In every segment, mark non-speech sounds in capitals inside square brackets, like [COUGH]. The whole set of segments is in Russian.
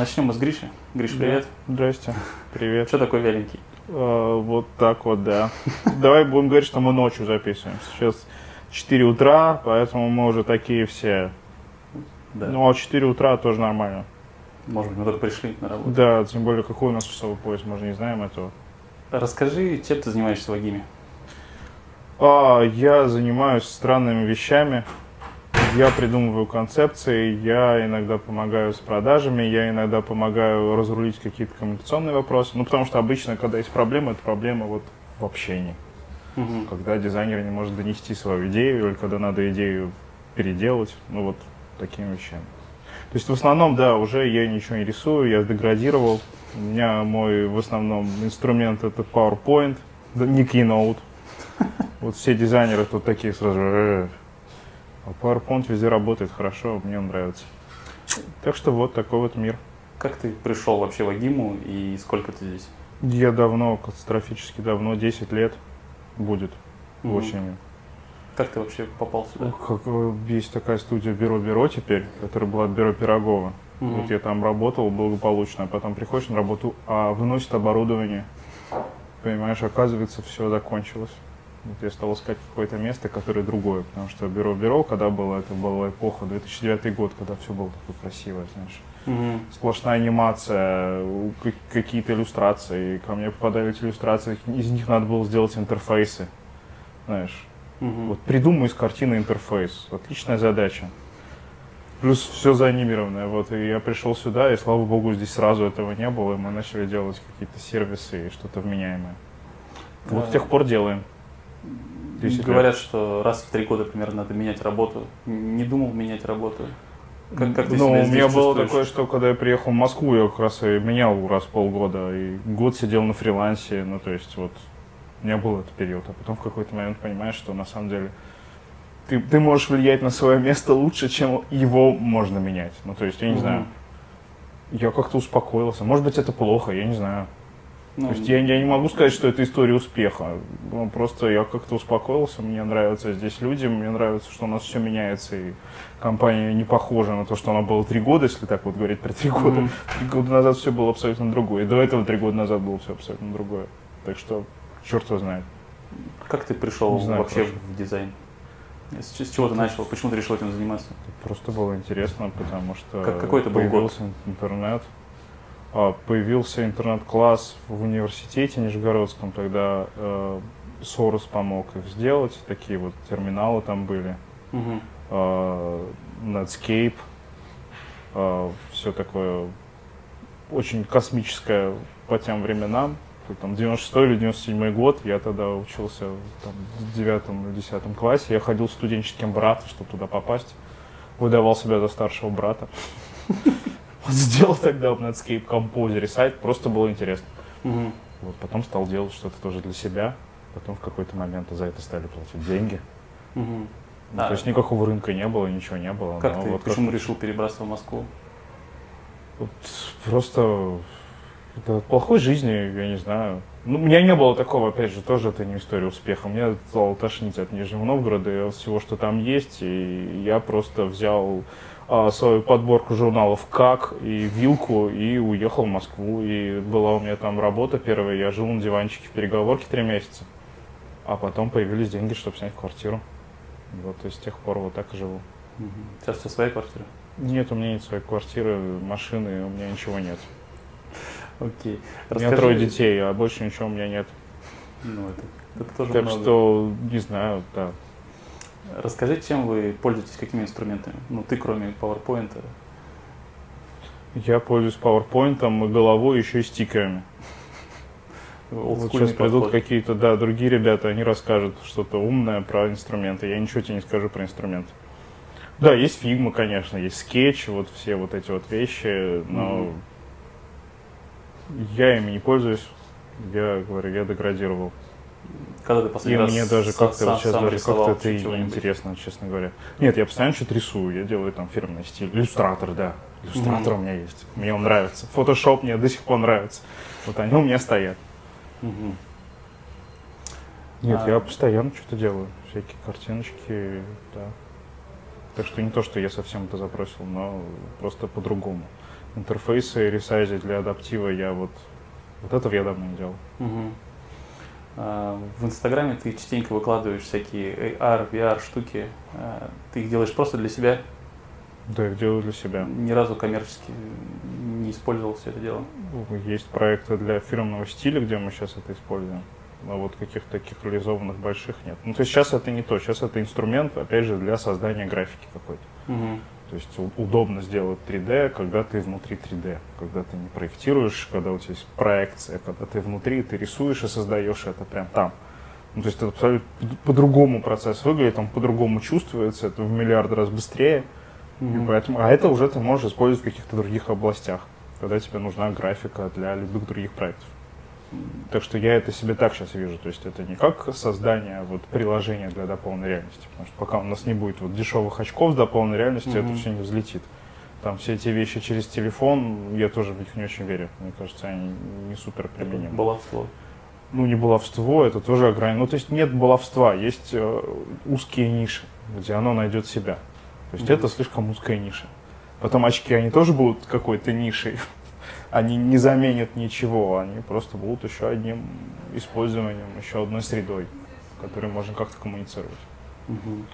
Начнем мы с Гриши. Гриш, привет. Здрасте. Привет. Что такой вяленький? А, вот так вот, да. Давай будем говорить, что мы ночью записываем. Сейчас 4 утра, поэтому мы уже такие все. Да. Ну, а 4 утра тоже нормально. Может быть, мы только пришли на работу. Да, тем более, какой у нас часовой пояс, мы же не знаем этого. Расскажи, чем ты занимаешься в Агиме? А, я занимаюсь странными вещами. Я придумываю концепции, я иногда помогаю с продажами, я иногда помогаю разрулить какие-то коммуникационные вопросы. Ну, потому что обычно, когда есть проблема, это проблема вот в общении. Мгм. Когда дизайнер не может донести свою идею, или когда надо идею переделать, ну вот такими вещами. То есть в основном, да, уже я ничего не рисую, я деградировал. У меня мой в основном инструмент это PowerPoint, да, не Keynote. [LAUGHS] Вот все дизайнеры тут такие сразу. «Э, А PowerPoint везде работает хорошо, мне он нравится. Так что вот такой вот мир. Как ты пришел вообще в Агиму и сколько ты здесь? Я давно, катастрофически давно, 10 лет будет Мгм. осенью. Как ты вообще попал сюда? Как, э, есть такая студия Бюро-Бюро теперь, которая была от Бюро Пирогова. Мгм. Вот я там работал благополучно, а потом приходишь на работу, а выносит оборудование. Понимаешь, оказывается, все закончилось. Вот я стал искать какое-то место, которое другое, потому что Бюро-Бюро, когда было, это была эпоха, 2009 год, когда все было такое красивое, знаешь. Мгм. Сплошная анимация, какие-то иллюстрации. Ко мне попадали эти иллюстрации, из них надо было сделать интерфейсы, знаешь. Мгм. Вот придумай из картины интерфейс. Отличная задача. Плюс все заанимированное. Вот, и я пришел сюда, и слава богу, здесь сразу этого не было, и мы начали делать какие-то сервисы и что-то вменяемое. Вот Да. с тех пор делаем. 10 лет. Говорят, что раз в три года примерно надо менять работу. Не думал менять работу? Как, как ты ну, себя у меня было такое, что когда я приехал в Москву, я как раз и менял раз в полгода, и год сидел на фрилансе, ну, то есть вот у меня был этот период, а потом в какой-то момент понимаешь, что на самом деле ты, ты можешь влиять на свое место лучше, чем его можно менять. Ну, то есть, я не Мгм. знаю, я как-то успокоился. Может быть, это плохо, я не знаю. Ну, То есть я, я не могу сказать, что это история успеха. Ну, просто я как-то успокоился, мне нравятся здесь люди, мне нравится, что у нас все меняется, и компания не похожа на то, что она была три года, если так вот говорить про три года. Три года назад все было абсолютно другое. И до этого три года назад было все абсолютно другое. Так что, черт его знает. Как ты пришел Не знаю, вообще хорошо. в дизайн? С, с чего ты начал? Почему ты решил этим заниматься? Просто было интересно, потому что Как- какой это был год? появился интернет. А, появился интернет-класс в университете Нижегородском, тогда э, Сорос помог их сделать, такие вот терминалы там были. Э, Netscape, все такое очень космическое по тем временам. Там 96 или 97 год, я тогда учился там, в девятом или десятом классе, я ходил студенческим братом, чтобы туда попасть, выдавал себя за старшего брата. [LAUGHS] Сделал тогда в Netscape Composer сайт, просто было интересно. Мгм. Вот, потом стал делать что-то тоже для себя, потом в какой-то момент за это стали платить деньги. Мгм. Ну, А. То есть никакого рынка не было, ничего не было. Как но ты, вот почему как- решил перебраться в Москву? вот просто это от плохой жизни, я не знаю. Ну, у меня не было такого, опять же, тоже это не история успеха. Меня стало тошнить от Нижнего Новгорода и от всего, что там есть. И я просто взял а, свою подборку журналов «Как» и «Вилку» и уехал в Москву. И была у меня там работа первая. Я жил на диванчике в переговорке три месяца. А потом появились деньги, чтобы снять квартиру. Вот, и с тех пор вот так и живу. Сейчас у тебя своя квартира? Нет, у меня нет своей квартиры, машины, у меня ничего нет. Окей. У меня трое детей, а больше ничего у меня нет. Ну, это, это тоже Так много. что, не знаю, да. Расскажи, чем вы пользуетесь, какими инструментами? Ну, ты кроме PowerPoint. Я пользуюсь PowerPoint и головой, еще и стикерами. Вот сейчас придут какие-то, да, другие ребята, они расскажут что-то умное про инструменты. Я ничего тебе не скажу про инструменты. Да, есть Figma, конечно, есть скетч, вот все вот эти вот вещи, но Мгм. Я ими не пользуюсь. Я говорю, я деградировал. Когда ты И последний раз мне даже как-то вот сейчас даже как-то это и интересно, честно говоря. Нет, я постоянно что-то рисую, я делаю там фирменный стиль. Иллюстратор, да. Иллюстратор у меня есть. Мне он нравится. Фотошоп мне до сих пор нравится. Вот они у меня стоят. Мгм. Нет, А- я постоянно что-то делаю. Всякие картиночки, да. Так что не то, что я совсем это забросил, но просто по-другому. Интерфейсы ресайзить для адаптива я вот, вот этого я давно не делал. А, В Инстаграме ты частенько выкладываешь всякие AR, VR штуки. А, Ты их делаешь просто для себя, Да, я делаю для себя. ни разу коммерчески не использовал все это дело. Есть проекты для фирменного стиля, где мы сейчас это используем. А вот каких-то таких реализованных больших нет. Ну, то есть сейчас это не то, сейчас это инструмент, опять же, для создания графики какой-то. Мгм. То есть удобно сделать 3D, когда ты внутри 3D, когда ты не проектируешь, когда у тебя есть проекция, когда ты внутри, ты рисуешь и создаешь это прям там. Ну, то есть это абсолютно по-другому процесс выглядит, он по-другому чувствуется, это в миллиард раз быстрее. И Мгм. поэтому, а это уже ты можешь использовать в каких-то других областях, когда тебе нужна графика для любых других проектов. Так что я это себе так сейчас вижу. То есть это не как создание вот, приложения для дополненной реальности. Потому что пока у нас не будет вот, дешевых очков с дополненной реальностью, это Мгм. все не взлетит. Там все эти вещи через телефон, я тоже в них не очень верю. Мне кажется, они не супер применимы. Баловство. Ну, не баловство, это тоже ограничено. Ну, то есть нет баловства, есть э, узкие ниши, где оно найдет себя. То есть Мгм. это слишком узкая ниша. Потом очки, они тоже будут какой-то нишей. Они не заменят ничего, они просто будут еще одним использованием, еще одной средой, которой можно как-то коммуницировать. Мгм.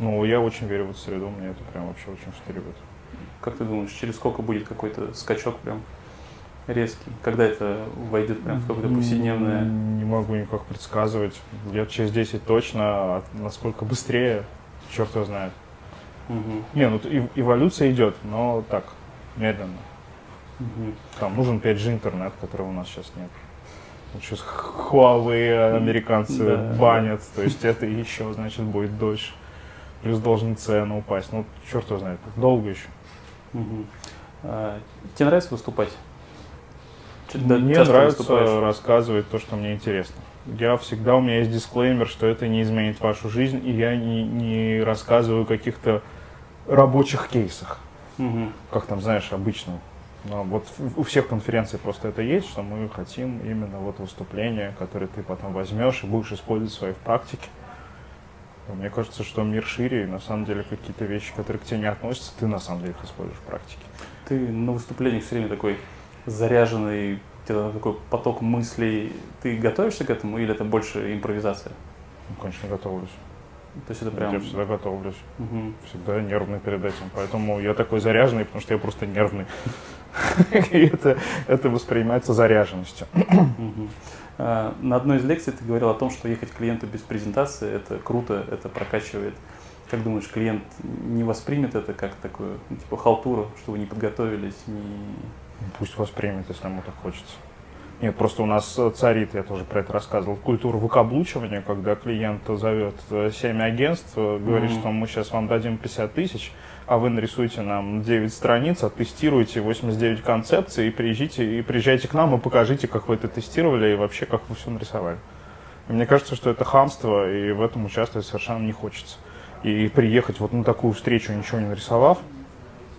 Ну, я очень верю в эту среду, мне это прям вообще очень штырит. Как ты думаешь, через сколько будет какой-то скачок прям резкий? Когда это войдет прям в какое-то повседневное? Не могу никак предсказывать. Лет через 10 точно, а насколько быстрее, черт его знает. Мгм. Не, ну эволюция идет, но так, медленно. Мгм. Там нужен 5G интернет, которого у нас сейчас нет. Сейчас Huawei американцы Да. банят, то есть это еще, значит, будет дольше. Плюс должны цены упасть. Ну, черт его знает, долго еще. Мгм. А, Тебе нравится выступать? Да, мне нравится выступаешь? рассказывать то, что мне интересно. Я всегда, у меня есть дисклеймер, что это не изменит вашу жизнь, и я не, не рассказываю о каких-то рабочих кейсах. Мгм. как там, знаешь, обычно. Но вот у всех конференций просто это есть, что мы хотим именно вот выступления, которые ты потом возьмешь и будешь использовать в своей практике. Мне кажется, что мир шире, и на самом деле какие-то вещи, которые к тебе не относятся, ты на самом деле их используешь в практике. Ты на выступлениях все время такой заряженный, у тебя такой поток мыслей. Ты готовишься к этому или это больше импровизация? Ну, конечно, готовлюсь. То есть это Я прям... всегда готовлюсь. Мгм. Всегда нервный перед этим. Поэтому я такой заряженный, потому что я просто нервный. [LAUGHS] И это, это воспринимается заряженностью. А, На одной из лекций ты говорил о том, что ехать к клиенту без презентации это круто, это прокачивает. Как думаешь, клиент не воспримет это как такую, ну, типа, халтуру, что вы не подготовились, не... Пусть воспримет, если ему так хочется. Нет, просто у нас э, царит, я тоже про это рассказывал, культура выкаблучивания, когда клиент зовет э, 7 агентств, э, говорит, Мгм. что мы сейчас вам дадим 50 тысяч, а вы нарисуете нам 9 страниц, оттестируете 89 концепций и приезжайте, и приезжайте к нам и покажите, как вы это тестировали и вообще, как вы все нарисовали. И мне кажется, что это хамство, и в этом участвовать совершенно не хочется. И приехать вот на такую встречу, ничего не нарисовав,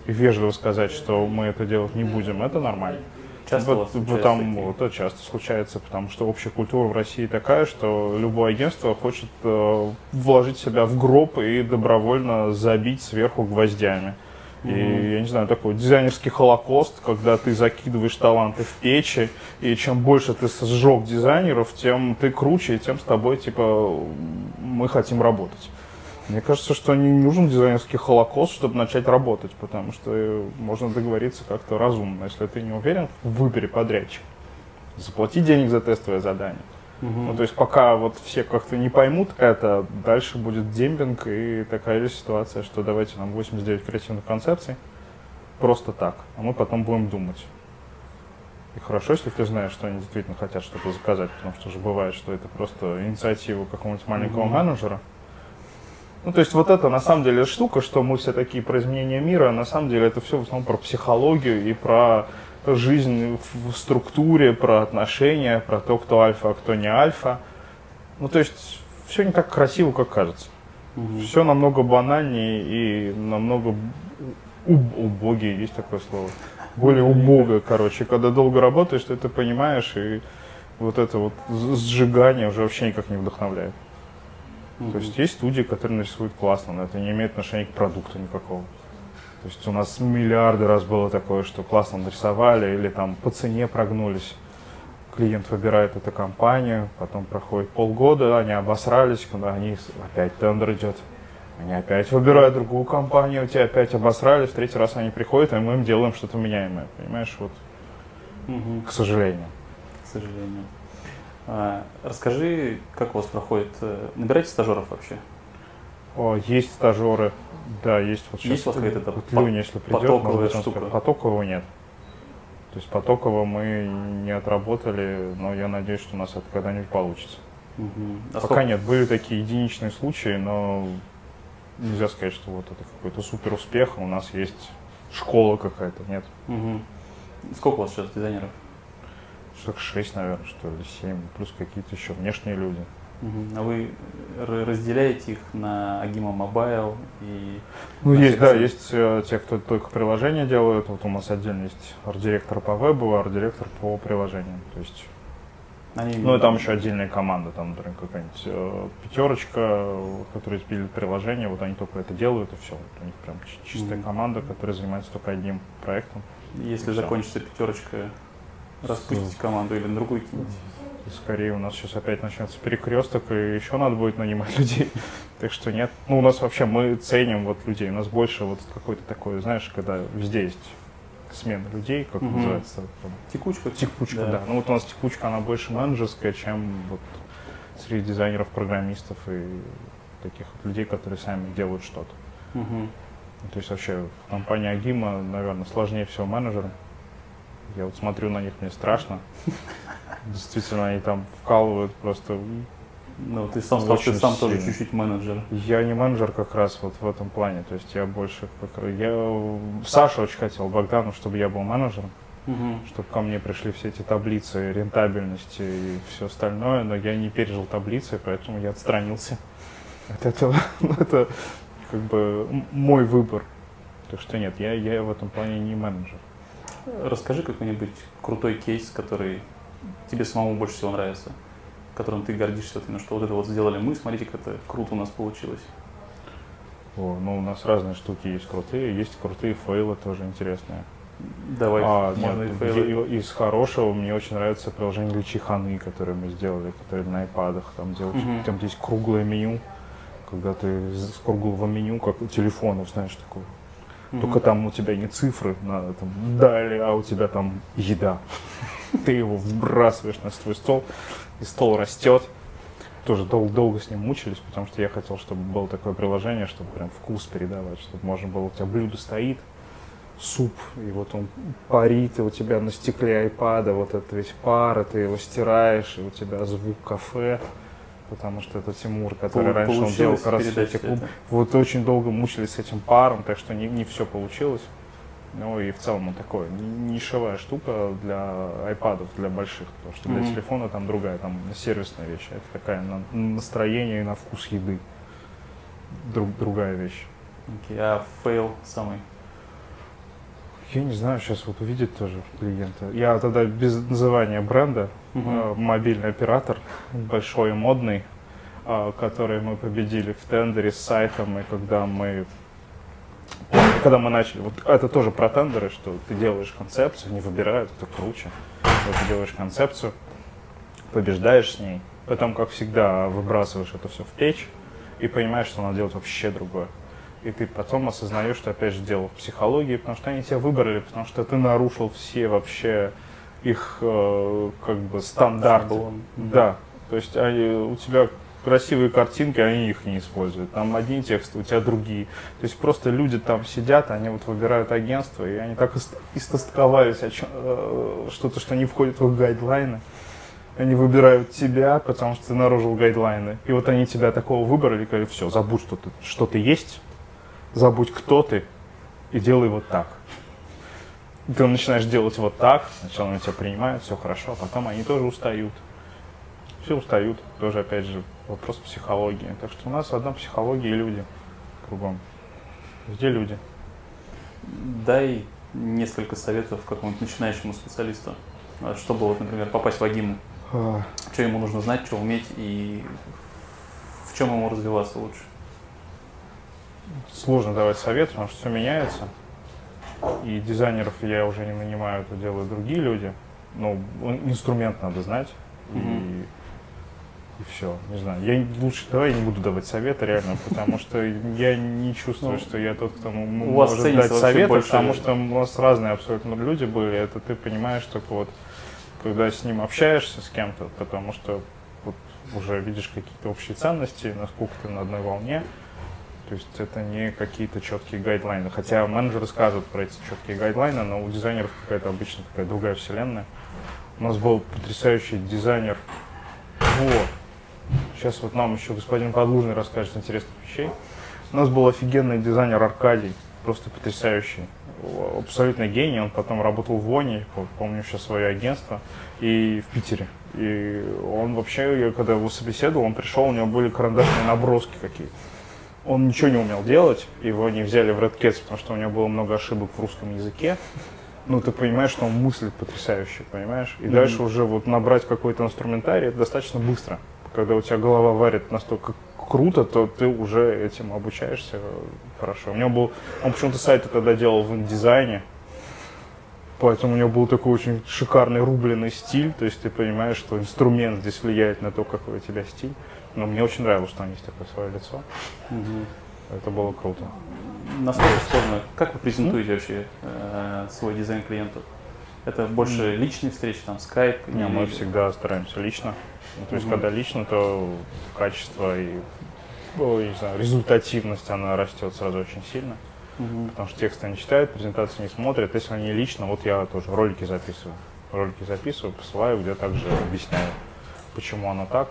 и вежливо сказать, что мы это делать не будем, это нормально. Часто вот, случаются потому, такие? вот это часто случается, потому что общая культура в России такая, что любое агентство хочет э, вложить себя в гроб и добровольно забить сверху гвоздями. И, я не знаю, такой дизайнерский холокост, когда ты закидываешь таланты в печи, и чем больше ты сжег дизайнеров, тем ты круче, и тем с тобой, типа, мы хотим работать. Мне кажется, что не нужен дизайнерский холокост, чтобы начать работать, потому что э, можно договориться как-то разумно. Если ты не уверен, выбери подрядчика. Заплати денег за тестовое задание. Мгм. Ну, то есть пока вот все как-то не поймут это, дальше будет демпинг и такая же ситуация, что давайте нам 89 креативных концепций просто так, а мы потом будем думать. И хорошо, если ты знаешь, что они действительно хотят что-то заказать, потому что же бывает, что это просто инициатива какого-нибудь маленького Мгм. менеджера. Ну, то есть вот это на самом деле штука, что мы все такие про изменения мира, а на самом деле это все в основном про психологию и про жизнь в структуре, про отношения, про то, кто альфа, а кто не альфа. Ну, то есть все не так красиво, как кажется. Мгм. Все намного банальнее и намного уб- убогие, есть такое слово. Более убого, короче. Когда долго работаешь, ты это понимаешь, и вот это вот сжигание уже вообще никак не вдохновляет. То есть есть студии, которые нарисуют классно, но это не имеет отношения к продукту никакого. То есть у нас миллиарды раз было такое, что классно нарисовали или там по цене прогнулись. Клиент выбирает эту компанию, потом проходит полгода, они обосрались, когда они опять тендер идет. Они опять выбирают другую компанию, те опять обосрались, в третий раз они приходят, и мы им делаем что-то меняемое. Понимаешь, вот, Мгм. к сожалению. К сожалению. А, расскажи, как у вас проходит... э, Набираете стажеров вообще? О, есть стажеры, да, есть вот сейчас. Есть у вас какая-то по- Люня, если придет, потоковая быть, штука? скажет. Потокового нет. То есть потокового мы не отработали, но я надеюсь, что у нас это когда-нибудь получится. Мгм. А Пока сколько- нет, были такие единичные случаи, но нельзя сказать, что вот это какой-то супер успех. У нас есть школа какая-то, нет. Мгм. Сколько у вас сейчас дизайнеров? Штук 6, наверное, что ли, 7, плюс какие-то еще внешние люди. А вы разделяете их на Agima Mobile и... Ну, есть, да, есть э, те, кто только приложения делают. Вот у нас отдельно есть арт-директор по вебу, арт-директор по приложениям. То есть, Они, ну и там еще отдельная команда, там, например, какая-нибудь э, пятерочка, вот, которые пилят приложение, вот они только это делают и все. Вот у них прям чи- чистая команда, которая занимается только одним проектом. Если закончится пятерочка, распустите команду или на другую кинете. И скорее у нас сейчас опять начнется перекресток, и еще надо будет нанимать [LAUGHS] людей. Так что нет. Ну, у нас вообще, мы ценим вот людей. У нас больше вот какой-то такой, знаешь, когда везде есть смена людей, как Мгм. называется, там, Текучка? текучка, да. Ну вот у нас текучка, она больше менеджерская, чем вот среди дизайнеров, программистов и таких вот людей, которые сами делают что-то. Ну, То есть вообще в компании Агима, наверное, сложнее всего менеджерам. Я вот смотрю на них, мне страшно. Действительно, они там вкалывают просто. Ну, ты сам что ты сам тоже чуть-чуть менеджер. Я не менеджер как раз вот в этом плане. То есть я больше как... Я... Саша очень хотел Богдану, чтобы я был менеджером. Мгм. чтобы ко мне пришли все эти таблицы рентабельности и все остальное, но я не пережил таблицы, поэтому я отстранился от этого. [LAUGHS] Ну, это как бы мой выбор. Так что нет, я, я в этом плане не менеджер. Расскажи какой-нибудь крутой кейс, который тебе самому больше всего нравится, которым ты гордишься, вот именно, что вот это вот сделали мы, смотрите, как это круто у нас получилось. О, ну, у нас разные штуки есть крутые, есть крутые фейлы тоже интересные. Давай, А, можно нет, и фейлы. из хорошего мне очень нравится приложение для чеханы, которое мы сделали, которое на айпадах. Там, где Мгм. там есть круглое меню, когда ты с круглого меню, как у телефонов, знаешь, такое. Мгм. Только там у тебя не цифры на этом далее, а у тебя там еда. [LAUGHS] Ты его вбрасываешь на свой стол, и стол растет. Тоже дол- долго с ним мучились, потому что я хотел, чтобы было такое приложение, чтобы прям вкус передавать, чтобы можно было, у тебя блюдо стоит, суп, и вот он парит, и у тебя на стекле айпада вот этот весь пар, и ты его стираешь, и у тебя звук кафе, потому что это Тимур, который Пол- раньше он делал получилось как раз передать эти всё клуб- это? вот очень долго мучились с этим паром, так что не, не все получилось. Ну и в целом он такой ни- нишевая штука для айпадов, для больших, потому что для Мгм. телефона там другая, там сервисная вещь. Это такая на настроение и на вкус еды. Друг, другая вещь. Окей, а fail самый? Я не знаю, сейчас вот увидит тоже клиента. Я тогда без называния бренда, э, мобильный оператор, большой и модный, а, который мы победили в тендере с сайтом, и когда мы когда мы начали, вот это тоже про тендеры, что ты делаешь концепцию, не выбирают, это круче. Вот ты делаешь концепцию, побеждаешь с ней, потом, как всегда, выбрасываешь это все в печь и понимаешь, что надо делать вообще другое. И ты потом осознаешь, что опять же дело в психологии, потому что они тебя выбрали, потому что ты нарушил все вообще их э, как бы стандарты. Шаблон. Да, то есть они, у тебя красивые картинки, они их не используют. Там одни тексты, у тебя другие. То есть просто люди там сидят, они вот выбирают агентство, и они так ист- истосковались о чём- э, что-то, что не входит в их гайдлайны. Они выбирают тебя, потому что ты нарушил гайдлайны. И вот они тебя такого выбрали, и говорят, все, забудь, что ты, что ты есть, забудь, кто ты, и делай вот так. Ты начинаешь делать вот так, сначала они тебя принимают, все хорошо, а потом они тоже устают. Все устают, тоже опять же вопрос психологии. Так что у нас одна психология и люди кругом. Где люди? Дай несколько советов какому-нибудь начинающему специалисту, а, чтобы, вот, например, попасть в Агиму. А, Что ему нужно знать, что уметь и в чем ему развиваться лучше. Сложно давать совет, потому что все меняется. И дизайнеров я уже не нанимаю, это делают другие люди. Ну, инструмент надо знать. Мгм. И, и все. Не знаю. Я лучше давай не буду давать советы реально, потому что я не чувствую, Ну, что я тот, кто у вас может дать советы, потому что у нас разные абсолютно люди были. Это ты понимаешь только вот, когда с ним общаешься с кем-то, потому что вот уже видишь какие-то общие ценности, насколько ты на одной волне. То есть это не какие-то четкие гайдлайны. Хотя менеджеры скажут про эти четкие гайдлайны, но у дизайнеров какая-то обычно такая другая вселенная. У нас был потрясающий дизайнер. Вот. Сейчас вот нам еще господин Подлужный расскажет интересных вещей. У нас был офигенный дизайнер Аркадий, просто потрясающий. Абсолютно гений. Он потом работал в Воне, помню сейчас свое агентство, и в Питере. И он вообще, я когда его собеседовал, он пришел, у него были карандашные наброски какие-то. Он ничего не умел делать, его не взяли в Red Cats, потому что у него было много ошибок в русском языке. Ну, ты понимаешь, что он мыслит потрясающе, понимаешь? И Мгм. дальше уже вот набрать какой-то инструментарий, это достаточно быстро. Когда у тебя голова варит настолько круто, то ты уже этим обучаешься хорошо. У него был, он почему-то сайты тогда делал в индизайне, поэтому у него был такой очень шикарный рубленый стиль, то есть ты понимаешь, что инструмент здесь влияет на то, какой у тебя стиль. Но мне очень нравилось, что у них такое свое лицо. Мгм. Это было круто. Насколько сложно? Как вы презентуете вообще э, свой дизайн клиенту? Это больше личные встречи, там, скайп? Не, мы всегда стараемся лично. Ну, то есть, Мгм. когда лично, то качество и ну, не знаю, результативность, она растет сразу очень сильно. Мгм. Потому что тексты они читают, презентации не смотрят. Если они лично, вот я тоже ролики записываю. Ролики записываю, посылаю, где также объясняю, почему оно так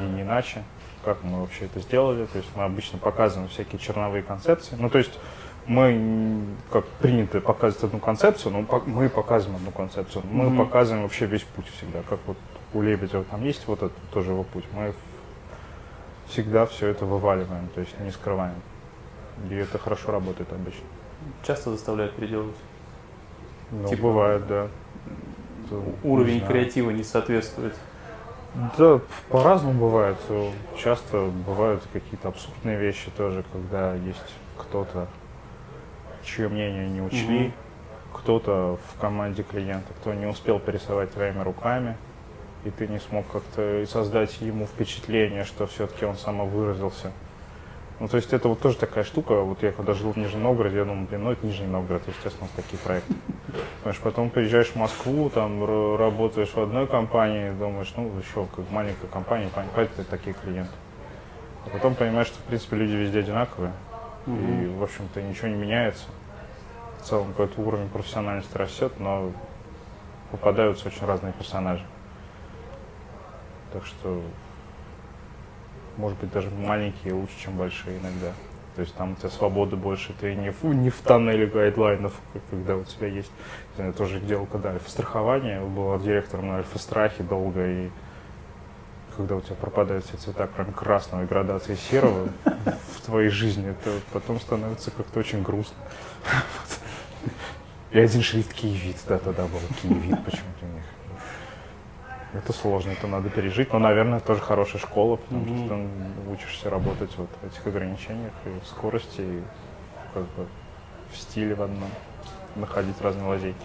и не иначе, как мы вообще это сделали. То есть мы обычно показываем всякие черновые концепции. Ну, то есть мы, как принято показывать одну концепцию, но мы показываем одну концепцию. Мы Мгм. показываем вообще весь путь всегда. Как вот у Лебедева там есть вот этот тоже его путь. Мы всегда все это вываливаем, то есть не скрываем. И это хорошо работает обычно. Часто заставляют переделывать. Ну, Типа, бывает, да. Не Уровень знаю. креатива не соответствует. Да, по-разному бывает. Часто бывают какие-то абсурдные вещи тоже, когда есть кто-то, чье мнение не учли, Мгм. кто-то в команде клиента, кто не успел пересовать твоими руками, и ты не смог как-то создать ему впечатление, что все-таки он самовыразился. Ну, то есть это вот тоже такая штука. Вот я когда жил в Нижнем Новгороде, я думал, блин, ну это Нижний Новгород, естественно, вот такие проекты. Понимаешь, потом приезжаешь в Москву, там работаешь в одной компании, думаешь, ну еще как маленькая компания, понимаешь, это такие клиенты. А потом понимаешь, что в принципе люди везде одинаковые, и Мгм. в общем-то ничего не меняется. В целом какой-то уровень профессиональности растет, но попадаются очень разные персонажи. Так что, может быть, даже маленькие лучше, чем большие иногда. То есть там у тебя свободы больше, ты не в, не в тоннеле гайдлайнов, когда у тебя есть. Я тоже делал когда альфа-страхование, был директором на альфа-страхе долго, и когда у тебя пропадают все цвета, кроме красного и градации серого в твоей жизни, это потом становится как-то очень грустно. [LAUGHS] И один шрифт киевит, да, тогда был киевит почему-то у них. Это сложно, это надо пережить, но, наверное, тоже хорошая школа, потому Мгм. что ты учишься работать вот в этих ограничениях и в скорости, и как бы в стиле в одном, находить разные лазейки.